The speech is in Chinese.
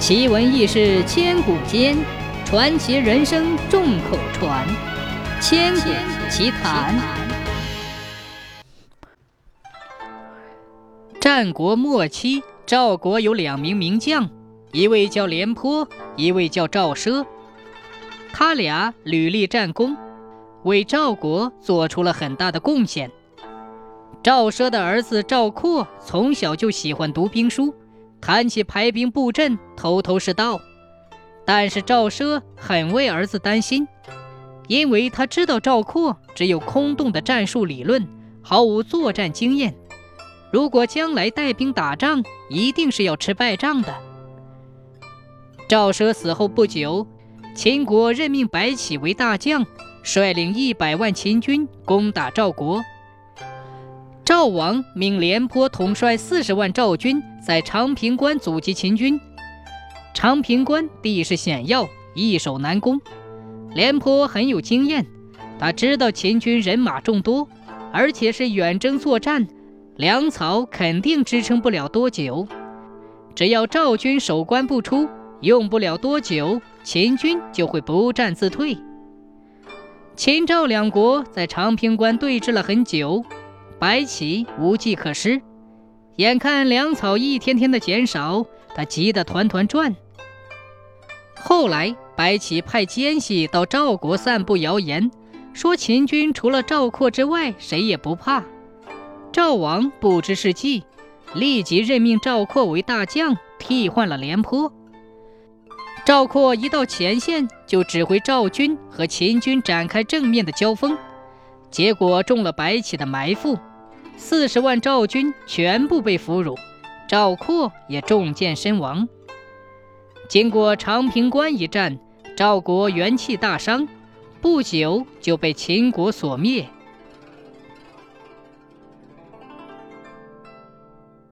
奇闻异事千古间，传奇人生众口传。千古奇谈。战国末期，赵国有两名名将，一位叫廉颇，一位叫赵奢。他俩屡立战功，为赵国做出了很大的贡献。赵奢的儿子赵括从小就喜欢读兵书。谈起排兵布阵，头头是道。但是赵奢很为儿子担心，因为他知道赵括只有空洞的战术理论，毫无作战经验。如果将来带兵打仗，一定是要吃败仗的。赵奢死后不久，秦国任命白起为大将，率领一百万秦军攻打赵国。赵王命廉颇统帅四十万赵军，在长平关阻击秦军。长平关地势险要，易守难攻。廉颇很有经验，他知道秦军人马众多，而且是远征作战，粮草肯定支撑不了多久。只要赵军守关不出，用不了多久，秦军就会不战自退。秦赵两国在长平关对峙了很久。白起无计可施，眼看粮草一天天的减少，他急得团团转。后来，白起派奸细到赵国散布谣言，说秦军除了赵括之外，谁也不怕。赵王不知是计，立即任命赵括为大将，替换了廉颇。赵括一到前线，就指挥赵军和秦军展开正面的交锋，结果中了白起的埋伏。四十万赵军全部被俘虏，赵括也中箭身亡。经过长平关一战，赵国元气大伤，不久就被秦国所灭。